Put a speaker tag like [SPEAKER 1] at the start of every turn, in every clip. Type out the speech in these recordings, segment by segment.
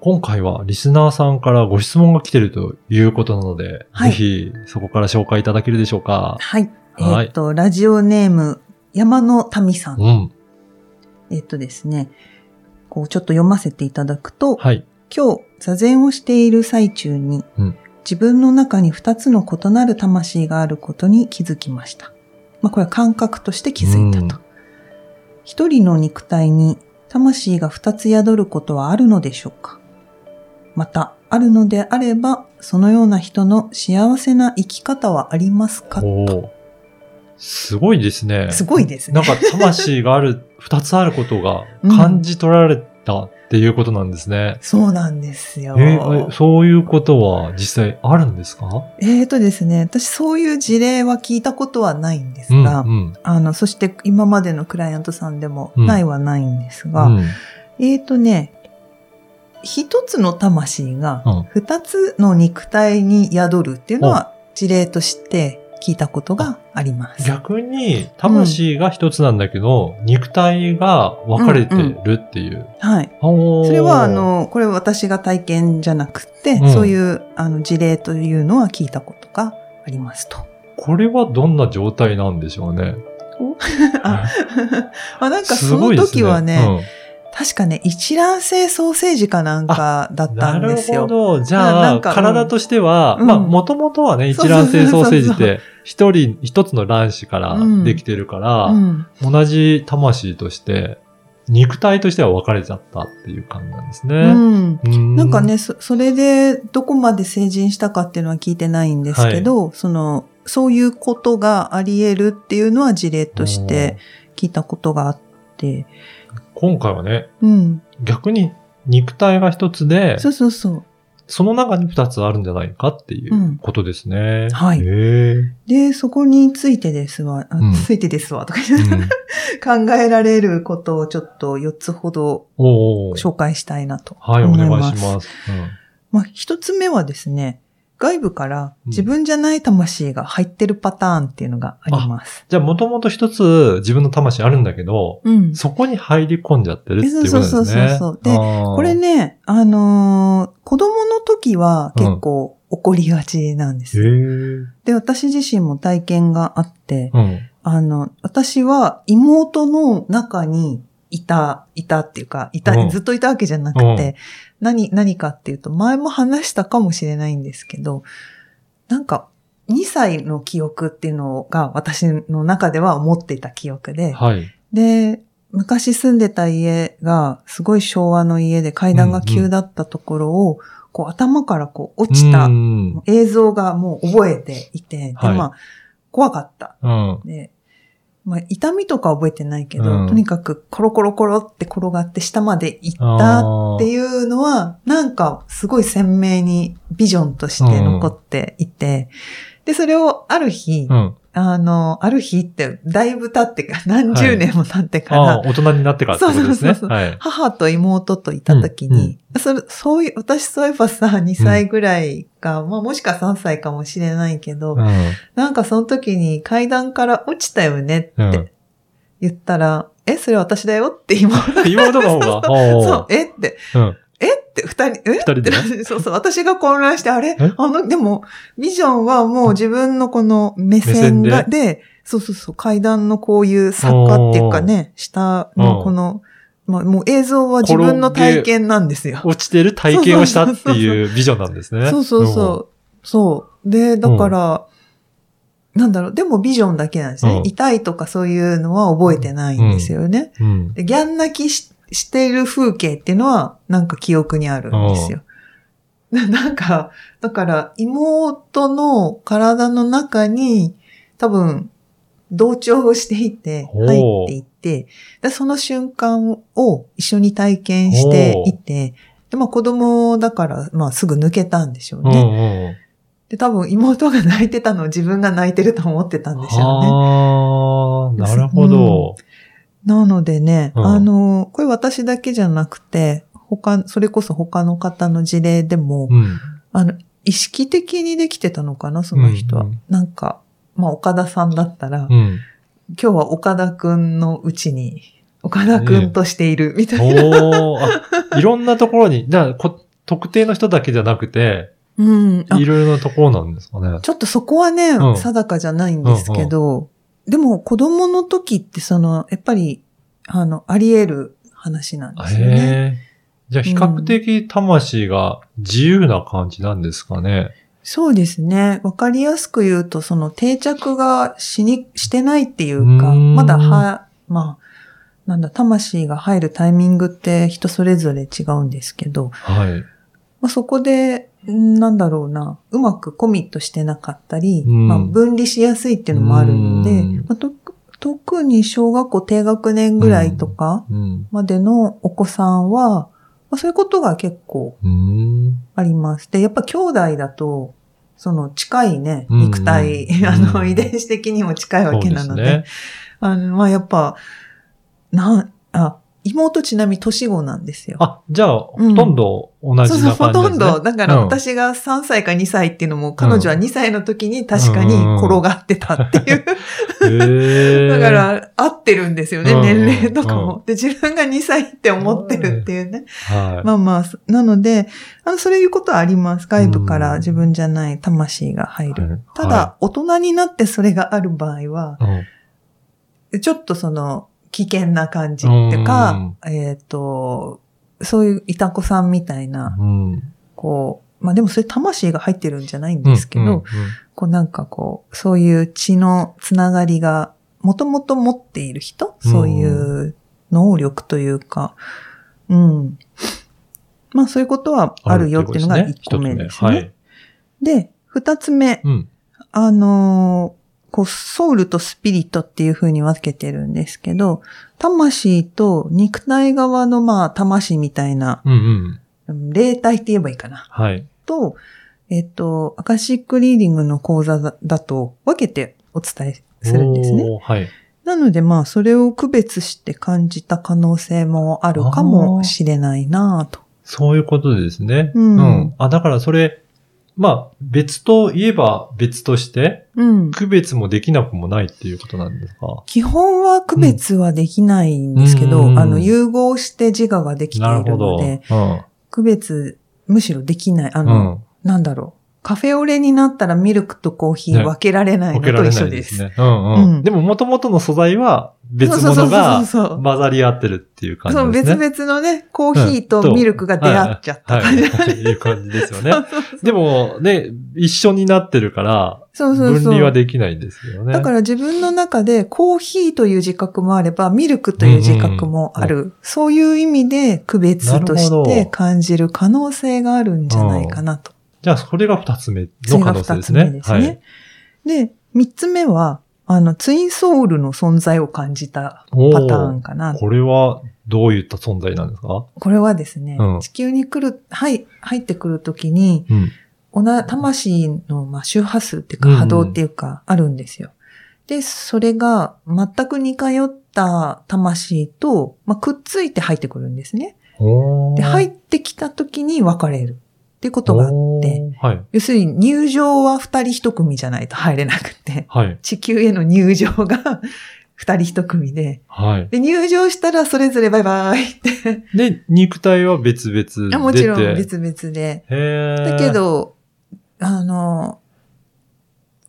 [SPEAKER 1] 今回はリスナーさんからご質問が来てるということなので、
[SPEAKER 2] はい
[SPEAKER 1] ぜひそこから紹介いただけるでしょうか。
[SPEAKER 2] はい。
[SPEAKER 1] はい
[SPEAKER 2] えっ、と、ラジオネーム、山の民さん。
[SPEAKER 1] うん。
[SPEAKER 2] えっ、とですね、こう、ちょっと読ませていただくと、
[SPEAKER 1] はい。
[SPEAKER 2] 今日、座禅をしている最中に、
[SPEAKER 1] うん
[SPEAKER 2] 自分の中に二つの異なる魂があることに気づきました。まあ、これは感覚として気づいたと。一人の肉体に魂が二つ宿ることはあるのでしょうか？また、あるのであれば、そのような人の幸せな生き方はありますか？
[SPEAKER 1] おー。すごいですね。
[SPEAKER 2] すごいですね。
[SPEAKER 1] なんか魂がある、二つあることが感じ取られたっていうことなんですね。
[SPEAKER 2] そうなんですよ。
[SPEAKER 1] えーえそういうことは実際あるんですか？
[SPEAKER 2] えーとですね、私そういう事例は聞いたことはないんです
[SPEAKER 1] うん
[SPEAKER 2] が、
[SPEAKER 1] うん。
[SPEAKER 2] あの、そして今までのクライアントさんでも
[SPEAKER 1] うん。
[SPEAKER 2] ないはないんですが、
[SPEAKER 1] うん。
[SPEAKER 2] えーとね、一つの魂が
[SPEAKER 1] うん
[SPEAKER 2] 二つの肉体に宿るっていうのは事例として聞いたことがあります。
[SPEAKER 1] 逆に、魂が一つなんだけど、肉体が分かれてるっていう。
[SPEAKER 2] はい。
[SPEAKER 1] そ
[SPEAKER 2] それは、あ、の、これ私が体験じゃなくて、
[SPEAKER 1] うん
[SPEAKER 2] そういうあの事例というのは聞いたことがありますと。
[SPEAKER 1] これはどんな状態なんでしょうね。
[SPEAKER 2] あ あなんか
[SPEAKER 1] す
[SPEAKER 2] その
[SPEAKER 1] ごいです
[SPEAKER 2] 時はね、確かね、一卵性ソーセージかなんかだっ
[SPEAKER 1] うん
[SPEAKER 2] た
[SPEAKER 1] なんる
[SPEAKER 2] ですよ。
[SPEAKER 1] ほど。じ
[SPEAKER 2] な
[SPEAKER 1] ゃあ、体としては、
[SPEAKER 2] うん。
[SPEAKER 1] まあ、もともとはね、一卵性ソーセージって、一人、一つの卵子からできてるから、
[SPEAKER 2] うん。
[SPEAKER 1] 同じ魂として、肉体としては分かれちゃったっていう感じなんです
[SPEAKER 2] う
[SPEAKER 1] ね。
[SPEAKER 2] ん。
[SPEAKER 1] うん。
[SPEAKER 2] なんか、ねそ、それでどこまで成人したかっていうのは聞いてないんですけど、その、そういうことがあり得るっていうのは事例として聞いたことがあって、
[SPEAKER 1] 今回はね、
[SPEAKER 2] うん。
[SPEAKER 1] 逆に肉体が一つで、
[SPEAKER 2] そうそうそう。
[SPEAKER 1] その中に二つあるんじゃないかっていうことですね。
[SPEAKER 2] はい
[SPEAKER 1] へえ。
[SPEAKER 2] で、そこについてですわ、あ
[SPEAKER 1] うん
[SPEAKER 2] ついてですわとか
[SPEAKER 1] うん
[SPEAKER 2] 考えられることをちょっと4つほど紹介したいなと
[SPEAKER 1] はい、お
[SPEAKER 2] 思います。
[SPEAKER 1] 願いします。
[SPEAKER 2] まあ、一つ目はですね、外部から自分じゃない魂が入ってるパターンっていうのがあります。
[SPEAKER 1] じゃあ、もともと一つ自分の魂あるんだけど、
[SPEAKER 2] うん。
[SPEAKER 1] そこに入り込んじゃってるっていうことですね。
[SPEAKER 2] そうそうそうそうで
[SPEAKER 1] こ
[SPEAKER 2] これ、ね、あのー子供の時は結構起こりがちなんで
[SPEAKER 1] へ
[SPEAKER 2] す。
[SPEAKER 1] え。
[SPEAKER 2] で、私自身も体験があって、
[SPEAKER 1] うん。
[SPEAKER 2] あの、私は妹の中にいた、いたっていうか、いた、
[SPEAKER 1] うん
[SPEAKER 2] ずっといたわけじゃなくて、何、何かっていうと、前も話したかもしれないんですけど、なんか、2歳の記憶っていうのが私の中では持っていた記憶で、
[SPEAKER 1] はい。
[SPEAKER 2] で、昔住んでた家がすごい昭和の家で階段が急だったところを、こう頭からこう落ちた
[SPEAKER 1] うん。
[SPEAKER 2] 映像がもう覚えていて、
[SPEAKER 1] はい
[SPEAKER 2] で、まあ、怖かった。
[SPEAKER 1] うん。
[SPEAKER 2] で、まあ、痛みとか覚えてないけど、
[SPEAKER 1] うん
[SPEAKER 2] とにかくコロコロコロって転がって下まで行ったっていうのは、なんかすごい鮮明にビジョンとして残っていて、で、それをある日、
[SPEAKER 1] うん。
[SPEAKER 2] あの、ある日ってだいぶ経ってか、何十年も経ってから、
[SPEAKER 1] ああ、大人になってからってことですね。
[SPEAKER 2] そうそうそう
[SPEAKER 1] はい。
[SPEAKER 2] 母と妹といた時に、それ、そういう、私そういえばさ、2歳ぐらいか、まあもしか3歳かもしれないけど、
[SPEAKER 1] うん。
[SPEAKER 2] なんかその時に階段から落ちたよねって
[SPEAKER 1] うん。
[SPEAKER 2] 言ったら、え、それ私だよって妹が。
[SPEAKER 1] 妹の方が？
[SPEAKER 2] そう、えって、
[SPEAKER 1] うん。
[SPEAKER 2] 二人、え？
[SPEAKER 1] 二人で
[SPEAKER 2] って そうそう、私が混乱して、あれ？
[SPEAKER 1] え？
[SPEAKER 2] あの、でも、ビジョンはもう自分のこの目線が、で？そうそうそう、階段のこういう坂っていうかね、下のこの、まあもう映像は自分の体験なんですよ。
[SPEAKER 1] 落ちてる体験をしたっていうビジョンなんですね。
[SPEAKER 2] そうそうそう。そう。で、だから、なんだろう、でもビジョンだけなんですね。
[SPEAKER 1] うん
[SPEAKER 2] 痛いとかそういうのは覚えてないんですよね。
[SPEAKER 1] うん。うん。
[SPEAKER 2] で、ギャン泣きししている風景っていうのは、なんか記憶にあるんですよ。な なんか、だから、妹の体の中に、多分、同調をしていて、入っていって、でその瞬間を一緒に体験していて、で、まあ子供だから、まあすぐ抜けたんでしょう
[SPEAKER 1] うん
[SPEAKER 2] ね。で、多分妹が泣いてたのを自分が泣いてると思ってたんでしょうね。
[SPEAKER 1] ああ、なるほど。
[SPEAKER 2] なのでね、
[SPEAKER 1] うん
[SPEAKER 2] あの、これ私だけじゃなくて、他、それこそ他の方の事例でも、
[SPEAKER 1] うん。
[SPEAKER 2] あの、意識的にできてたのかな、その人は。
[SPEAKER 1] うんうん
[SPEAKER 2] なんか、まあ、岡田さんだったら、
[SPEAKER 1] うん。
[SPEAKER 2] 今日は岡田くんのうちに、岡田くんとしている、みたいな。
[SPEAKER 1] おーあ、いろんなところに、だからこ特定の人だけじゃなくて、
[SPEAKER 2] うん。あ
[SPEAKER 1] いろいろなところなんですかね。
[SPEAKER 2] ちょっとそこはね、
[SPEAKER 1] うん
[SPEAKER 2] 定かじゃないんですけど、でも子供の時ってその、やっぱり、あの、あり得る話なんですよね。
[SPEAKER 1] じゃあ比較的魂が自由な感じなんですかね。
[SPEAKER 2] そうですね。わかりやすく言うと、その定着がしに、してないっていうか、
[SPEAKER 1] う
[SPEAKER 2] まだは、まあ、なんだ、魂が入るタイミングって人それぞれ違うんですけど、
[SPEAKER 1] はい。
[SPEAKER 2] まあ、そこで、んなんだろうな、うまくコミットしてなかったり、
[SPEAKER 1] うん
[SPEAKER 2] まあ、分離しやすいっていうのもあるので
[SPEAKER 1] うん、
[SPEAKER 2] まあ、と特に小学校低学年ぐらいとか
[SPEAKER 1] うん。
[SPEAKER 2] までのお子さんは、まあ、そういうことが結構。あります。で、やっぱ兄弟だと、その近いね、
[SPEAKER 1] うん
[SPEAKER 2] 肉体、
[SPEAKER 1] うん
[SPEAKER 2] あの、遺伝子的にも近いわけなので、
[SPEAKER 1] ですね
[SPEAKER 2] あの、まあ、やっぱ、な、あ、妹ちなみに年子なんですよ。
[SPEAKER 1] あ、じゃあ、ほとんど同じな感じ
[SPEAKER 2] そうそう、ほとんど。
[SPEAKER 1] ですね
[SPEAKER 2] だから
[SPEAKER 1] うん
[SPEAKER 2] 私が3歳か2歳っていうのも、彼女は2歳の時に確かに転がってたっていう。
[SPEAKER 1] へえ。
[SPEAKER 2] だか、ら、合ってるんですよね、
[SPEAKER 1] うん
[SPEAKER 2] 年齢とか
[SPEAKER 1] う
[SPEAKER 2] も。で、自分が2歳って思ってるっていうね。
[SPEAKER 1] はい。
[SPEAKER 2] まあまあ、なので、あの、そういうことはあります。外部から自分じゃない魂が入る。
[SPEAKER 1] はい
[SPEAKER 2] ただ、大人になってそれがある場合は、
[SPEAKER 1] うん
[SPEAKER 2] ちょっとその、危険な感じっていうか、えっ、と、そういういた子さんみたいな、
[SPEAKER 1] うん。
[SPEAKER 2] こう、まあでもそれ魂が入ってるんじゃないんですけど、
[SPEAKER 1] うんうん
[SPEAKER 2] こうなんかこう、そういう血のつながりが、もともと持っている人、そういう能力というか、うん。まあそういうことはあるよっていうのが1個目ですね。
[SPEAKER 1] はい。
[SPEAKER 2] で、2つ目、
[SPEAKER 1] うん。
[SPEAKER 2] あのーこう、ソウルとスピリットっていう風に分けてるんですけど、魂と肉体側のまあ、魂みたいな、
[SPEAKER 1] うんうん。
[SPEAKER 2] うん霊体って言えばいいかな。
[SPEAKER 1] はい。
[SPEAKER 2] と、えっと、アカシックリーディングの講座だだと分けてお伝えするんですね。
[SPEAKER 1] はい。
[SPEAKER 2] なのでまあ、それを区別して感じた可能性もあるかもしれないなぁと。
[SPEAKER 1] そういうことですね。
[SPEAKER 2] うん
[SPEAKER 1] あ、だからそれ、まあ、別といえば別として、
[SPEAKER 2] うん。
[SPEAKER 1] 区別もできなくもないっていうことなんですか？
[SPEAKER 2] 基本は区別はできないんですけど、
[SPEAKER 1] うん
[SPEAKER 2] あの、融合して自我ができてい
[SPEAKER 1] なる
[SPEAKER 2] ので、
[SPEAKER 1] うん。
[SPEAKER 2] 区別、むしろできない。あ
[SPEAKER 1] う
[SPEAKER 2] の、
[SPEAKER 1] ん。
[SPEAKER 2] なんだろう。カフェオレになったらミルクとコーヒー
[SPEAKER 1] ね
[SPEAKER 2] 分けられないのと一緒です。
[SPEAKER 1] ないですね。うんうん。
[SPEAKER 2] うん
[SPEAKER 1] でも元々の素材は別
[SPEAKER 2] そうそう
[SPEAKER 1] 物が
[SPEAKER 2] そうそう
[SPEAKER 1] 混ざり合ってるっていう感じ
[SPEAKER 2] そう、
[SPEAKER 1] ですね。
[SPEAKER 2] 別々のね、コーヒーとミルクが出会っちゃった
[SPEAKER 1] はい。
[SPEAKER 2] 感じ。
[SPEAKER 1] はい。いう感じですよね。でもね、一緒になってるから、
[SPEAKER 2] そうそうそう。
[SPEAKER 1] 分離はできないんですよね。
[SPEAKER 2] だから自分の中でコーヒーという自覚もあれば、ミルクという自覚もある。そういう意味で区別として
[SPEAKER 1] ど
[SPEAKER 2] 感じる可能性があるんじゃないかなと。
[SPEAKER 1] じゃあ、それが二つ目
[SPEAKER 2] それが
[SPEAKER 1] の可能性
[SPEAKER 2] 二つ
[SPEAKER 1] ですね。
[SPEAKER 2] 目ですね。で、三つ目は、あの、ツインソウルの存在を感じた
[SPEAKER 1] はい。
[SPEAKER 2] パターンかな。
[SPEAKER 1] これはどういった存在なんですか？
[SPEAKER 2] これはですね、
[SPEAKER 1] うん
[SPEAKER 2] 地球に来る、はい、入ってくるときに、
[SPEAKER 1] うん。
[SPEAKER 2] おな、魂の、まあ、周波数っていうか
[SPEAKER 1] うんうん
[SPEAKER 2] 波動っていうか、あるんですよ。で、それが全く似通った魂と、まあ、くっついて入ってくるんですね。で、入ってきた時に分かれるってことがあって、
[SPEAKER 1] はい。
[SPEAKER 2] 要するに入場は二人一組じゃないと入れなくて、
[SPEAKER 1] はい。
[SPEAKER 2] 地球への入場が 二人一組で、
[SPEAKER 1] はい。
[SPEAKER 2] で、入場したらそれぞれバイバイって、
[SPEAKER 1] で、肉体は別々出て。
[SPEAKER 2] もちろん別々で、だけ、ど、あの、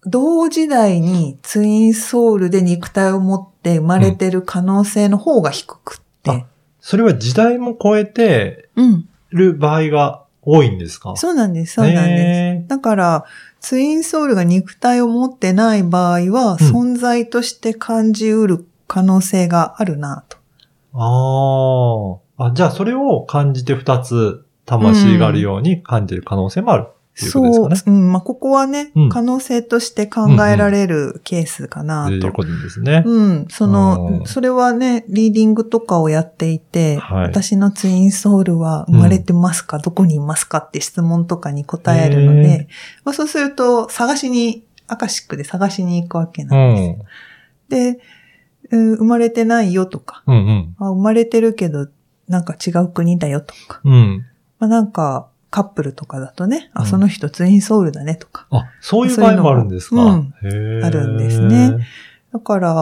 [SPEAKER 2] 同時代にツインソウルで肉体を持って生まれてる可能性の方が低くって。
[SPEAKER 1] それは時代も超えて
[SPEAKER 2] うん。
[SPEAKER 1] る場合が多いんですか？
[SPEAKER 2] そうなんです、そうなんです。
[SPEAKER 1] へ
[SPEAKER 2] だから、ツインソウルが肉体を持ってない場合は、
[SPEAKER 1] うん
[SPEAKER 2] 存在として感じうる可能性があるなと。
[SPEAKER 1] ーああ。あ、じゃあそれを感じて二つ魂があるように感じる可能性もある。ていうことです
[SPEAKER 2] そう
[SPEAKER 1] かね。、
[SPEAKER 2] うん、まあ、ここはね、
[SPEAKER 1] うん
[SPEAKER 2] 可能性として考えられるケースかなと。
[SPEAKER 1] ということですね。
[SPEAKER 2] うん、そ
[SPEAKER 1] うん
[SPEAKER 2] の、それはね、リーディングとかをやっていて、
[SPEAKER 1] はい
[SPEAKER 2] 私のツインソウルは生まれてますか、どこにいますかって質問とかに答えるの
[SPEAKER 1] へ
[SPEAKER 2] で、まあ、そうすると、探しに、アカシックで探しに行くわけ
[SPEAKER 1] う
[SPEAKER 2] なんです。
[SPEAKER 1] ん。
[SPEAKER 2] で、うん生まれてないよとか、
[SPEAKER 1] うんうん。
[SPEAKER 2] あ生まれてるけど、なんか違う国だよとか、
[SPEAKER 1] うん。
[SPEAKER 2] まあ、なんか、カップルとかだとね、あ、
[SPEAKER 1] うん
[SPEAKER 2] その人ツインソウルだねとか。
[SPEAKER 1] あ、そういう場合もあるんですか？
[SPEAKER 2] うんあるんですね。だから、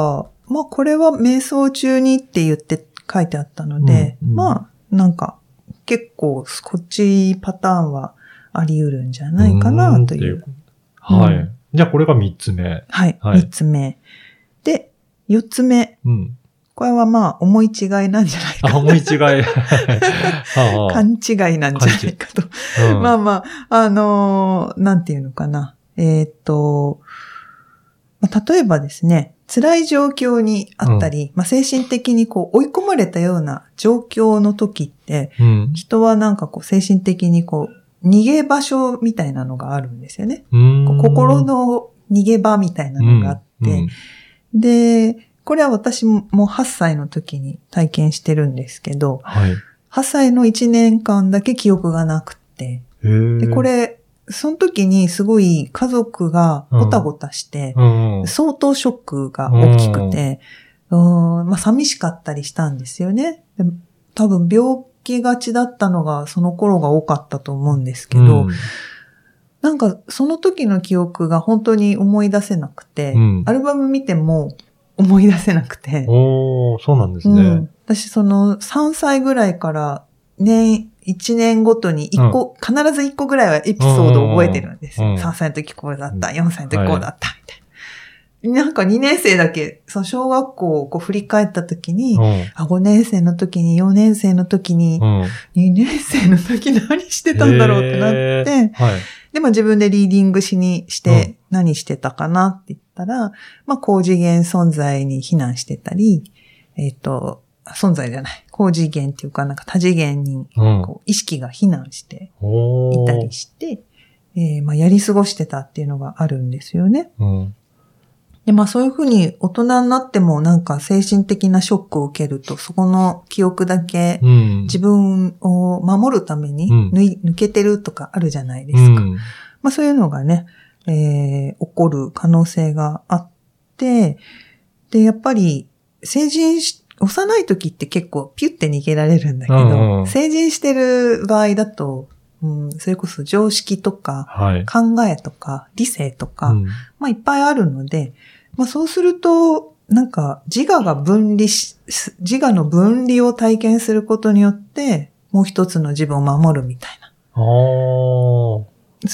[SPEAKER 2] まあこれは瞑想中にって言って書いてあったので、
[SPEAKER 1] うんうん
[SPEAKER 2] まあなんか結構こっちパターンはあり得るんじゃないかなという。
[SPEAKER 1] ーんってはい。
[SPEAKER 2] うん
[SPEAKER 1] じゃあこれが三つ目。
[SPEAKER 2] はい。
[SPEAKER 1] はい
[SPEAKER 2] 三つ目。で、四つ目。
[SPEAKER 1] うん。
[SPEAKER 2] これはまあ思い違いなんじゃないか
[SPEAKER 1] あ、思い違い。は あ
[SPEAKER 2] 勘違いなんじゃないかと。
[SPEAKER 1] うん
[SPEAKER 2] まあまあ、あのーなんていうのかな。えーっと、まあ、例えばですね、辛い状況にあったり、まあ、精神的にこう追い込まれたような状況の時って、
[SPEAKER 1] うん。
[SPEAKER 2] 人はなんかこう精神的にこう逃げ場所みたいなのがあるんですよね。心の逃げ場みたいなのがあって、
[SPEAKER 1] うん
[SPEAKER 2] で、これは私も8歳の時に体験してるんですけど、
[SPEAKER 1] はい。
[SPEAKER 2] 8歳の1年間だけ記憶がなくて、で、こ、れ、その時にすごい家族がごたごたして、
[SPEAKER 1] うん。
[SPEAKER 2] 相当ショックが大きくて、うん、まあ寂しかったりしたんですよね。で多分病気がちだったのがその頃が多かったと思うんですけど、
[SPEAKER 1] うん
[SPEAKER 2] なんかその時の記憶が本当に思い出せなくて、
[SPEAKER 1] うん
[SPEAKER 2] アルバム見ても思い出せなくて、
[SPEAKER 1] おー、そうなんですね
[SPEAKER 2] うん。私その3歳ぐらいから年、1年ごとに1個、必ず1個ぐらいはエピソードを覚えてるんですよ。
[SPEAKER 1] うん
[SPEAKER 2] 3歳の時こうだった、4歳の時こうだった、みたいな。なんか2年生だけ、その小学校をこう振り返った時に、
[SPEAKER 1] うん
[SPEAKER 2] あ、5年生の時に、4年生の時に、
[SPEAKER 1] うん。
[SPEAKER 2] 2年生の時何してたんだろうってなって、
[SPEAKER 1] はい。
[SPEAKER 2] で、まあ自分でリーディングしにして、何してたかなって言ったら、まあ高次元存在に避難してたり、えっ、と、存在じゃない。高次元っていうか、なんか多次元に
[SPEAKER 1] うん。
[SPEAKER 2] こう意識が避難していたりして、えーまあやり過ごしてたっていうのがあるんですよね。
[SPEAKER 1] うん。
[SPEAKER 2] で、まあそういうふうに大人になってもなんか精神的なショックを受けると、そこの記憶だけ
[SPEAKER 1] うん。
[SPEAKER 2] 自分を守るために
[SPEAKER 1] うん
[SPEAKER 2] 抜い抜けてるとかあるじゃないですか。
[SPEAKER 1] うん
[SPEAKER 2] まあそういうのがね、えー起こる可能性があって、で、やっぱり成人し、幼い時って結構ピュって逃げられるんだけど、
[SPEAKER 1] うんうん
[SPEAKER 2] 成人してる場合だと、うん、それこそ常識とか
[SPEAKER 1] はい。
[SPEAKER 2] 考えとか理性とか、
[SPEAKER 1] うん
[SPEAKER 2] まあいっぱいあるので、まあそうすると、なんか自我が分離し、自我の分離を体験することによって、もう一つの自分を守るみたいな。そ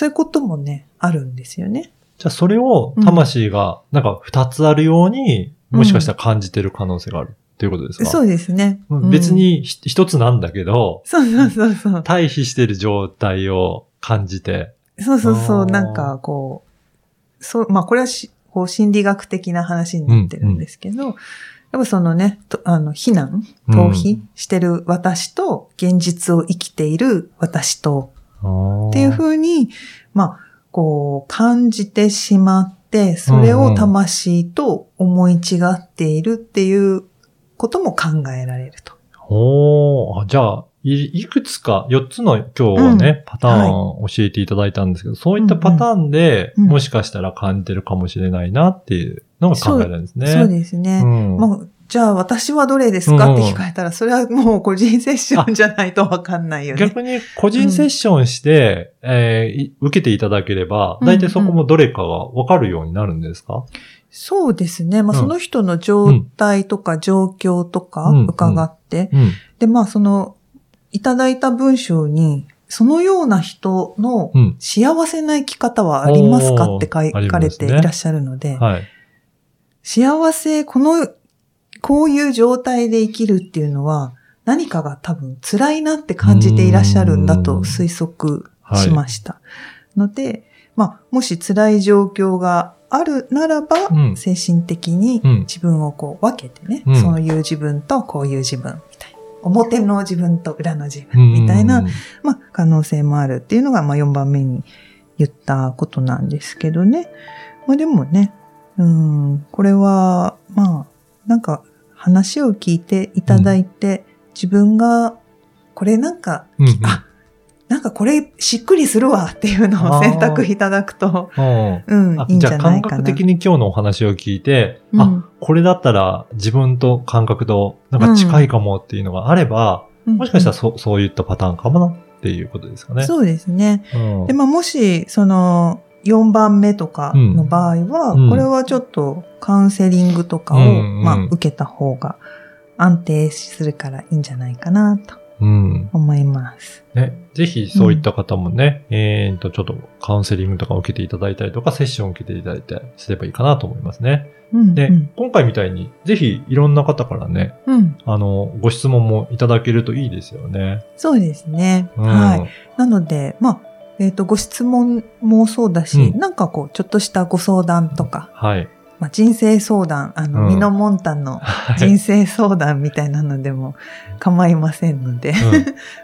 [SPEAKER 2] ういうこともね、あるんですよね。
[SPEAKER 1] じゃあそれを魂がなんか二つあるように、
[SPEAKER 2] うん
[SPEAKER 1] もしかしたら感じてる可能性があるっていうことですか？
[SPEAKER 2] そうですね。うん
[SPEAKER 1] 別。にひ一つなんだけど、
[SPEAKER 2] そうそうそうそう。
[SPEAKER 1] 対比してる状態を感じて。
[SPEAKER 2] そうそうそう。なんかこう、そう、まあこれはしこう心理学的な話になってるんですけど、やっぱそのね、とあの、避難、逃避してる私と、現実を生きている私と、っていう
[SPEAKER 1] う
[SPEAKER 2] ふうに、まあ、こう、感じてしまって、それを魂と思い違っているっていうことも考えられると。
[SPEAKER 1] おー。あじゃあ、いいくつか、4つの今日はね、パターンを教えていただいたんですけど、そういったパターンで、
[SPEAKER 2] うんうん。
[SPEAKER 1] もしかしたら感じてるかもしれないなっていうのが考えるんですね。
[SPEAKER 2] そうですね。
[SPEAKER 1] うん。
[SPEAKER 2] まあ、じゃあ私はどれですか？って聞かれたら、それはもう個人セッションじゃないとわかんないよね。
[SPEAKER 1] 逆に個人セッションして、えーい受けていただければ、
[SPEAKER 2] うん
[SPEAKER 1] 大体そこもどれかがわかるようになるんですか、
[SPEAKER 2] そうですね。まあ、
[SPEAKER 1] うん。
[SPEAKER 2] その人の状態とか状況とか
[SPEAKER 1] うん。
[SPEAKER 2] 伺って、
[SPEAKER 1] うん。
[SPEAKER 2] で、まあ、その、いただいた文章に、そのような人の
[SPEAKER 1] うん。
[SPEAKER 2] 幸せな生き方はありますかって書かれていらっしゃるので、
[SPEAKER 1] はい。
[SPEAKER 2] 幸せ、この、こういう状態で生きるっていうのは、何かが多分辛いなって感じていらっしゃるんだと推測しました。ので、まあ、もし辛い状況があるならば、
[SPEAKER 1] うん
[SPEAKER 2] 精神的に
[SPEAKER 1] うん
[SPEAKER 2] 自分をこう分けてね、
[SPEAKER 1] うん
[SPEAKER 2] そういう自分とこういう自分。表の自分と裏の自分みたいな、
[SPEAKER 1] うん
[SPEAKER 2] まあ、可能性もあるっていうのが、まあ、4番目に言ったことなんですけどね。まあでもね、うん、これは、まあ、なんか話を聞いていただいて、自分が、これなんか、
[SPEAKER 1] うんうん。
[SPEAKER 2] あ、なんかこれしっくりするわっていうのを選択いただくと、
[SPEAKER 1] うん
[SPEAKER 2] うん、いいんじ
[SPEAKER 1] あじゃあ感
[SPEAKER 2] ゃないかな。
[SPEAKER 1] 覚的に今日のお話を聞いて、
[SPEAKER 2] うん
[SPEAKER 1] あ、これだったら自分と感覚となんか近いかもっていうのがあれば、
[SPEAKER 2] うん
[SPEAKER 1] もしかしたらそそういったパターンかもなっていうことですかね。
[SPEAKER 2] そうですね。
[SPEAKER 1] うん
[SPEAKER 2] で、まあ、もし、その、4番目とかの場合は、
[SPEAKER 1] うん
[SPEAKER 2] これはちょっとカウンセリングとかを、まあ、受けた方が安定するからいいんじゃないかなと
[SPEAKER 1] うん。
[SPEAKER 2] 思います。
[SPEAKER 1] ね。ぜひそういった方もね、えーと、ちょっとカウンセリングとかを受けていただいたりとか、セッションを受けていただいてすればいいかなと思いますね。
[SPEAKER 2] うん、
[SPEAKER 1] で、
[SPEAKER 2] うん。
[SPEAKER 1] 今回みたいに、ぜひいろんな方からね、
[SPEAKER 2] うん。
[SPEAKER 1] あの、ご質問もいただけるといいですよね。
[SPEAKER 2] そうですね。
[SPEAKER 1] うん
[SPEAKER 2] はい。なので、まあ、えっ、と、ご質問もそうだし、
[SPEAKER 1] うん
[SPEAKER 2] なんかこう、ちょっとしたご相談とか、
[SPEAKER 1] はい。
[SPEAKER 2] まあ、人生相談、あの、
[SPEAKER 1] うん。
[SPEAKER 2] ミノモンタンの
[SPEAKER 1] はい。
[SPEAKER 2] 人生相談みたいなのでも構いませんので、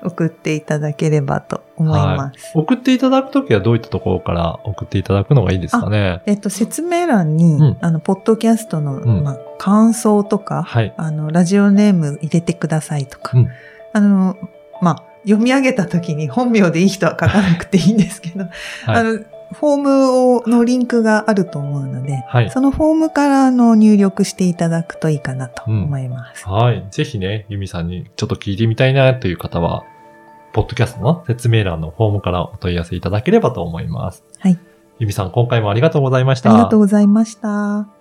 [SPEAKER 1] うん。
[SPEAKER 2] 送っていただければと思います。
[SPEAKER 1] 送っていただくときはどういったところから送っていただくのがいいですかね？
[SPEAKER 2] えっと、説明欄に、
[SPEAKER 1] うん。
[SPEAKER 2] あの、ポッドキャストの、
[SPEAKER 1] ん。
[SPEAKER 2] まあ、感想とか、
[SPEAKER 1] はい。
[SPEAKER 2] あの、ラジオネーム入れてくださいとか、
[SPEAKER 1] うん。
[SPEAKER 2] あの、まあ、読み上げた時に本名でいい人は書かなくていいんですけど、
[SPEAKER 1] はい。
[SPEAKER 2] あの、フォームをのリンクがあると思うので、
[SPEAKER 1] はい
[SPEAKER 2] そのフォームからあの入力していただくといいかなと思います。
[SPEAKER 1] はい。ぜひね、ゆみさんにちょっと聞いてみたいなという方は、ポッドキャストの説明欄のフォームからお問い合わせいただければと思います。
[SPEAKER 2] はい。
[SPEAKER 1] ゆみさん、今回もありがとうございました。
[SPEAKER 2] ありがとうございました。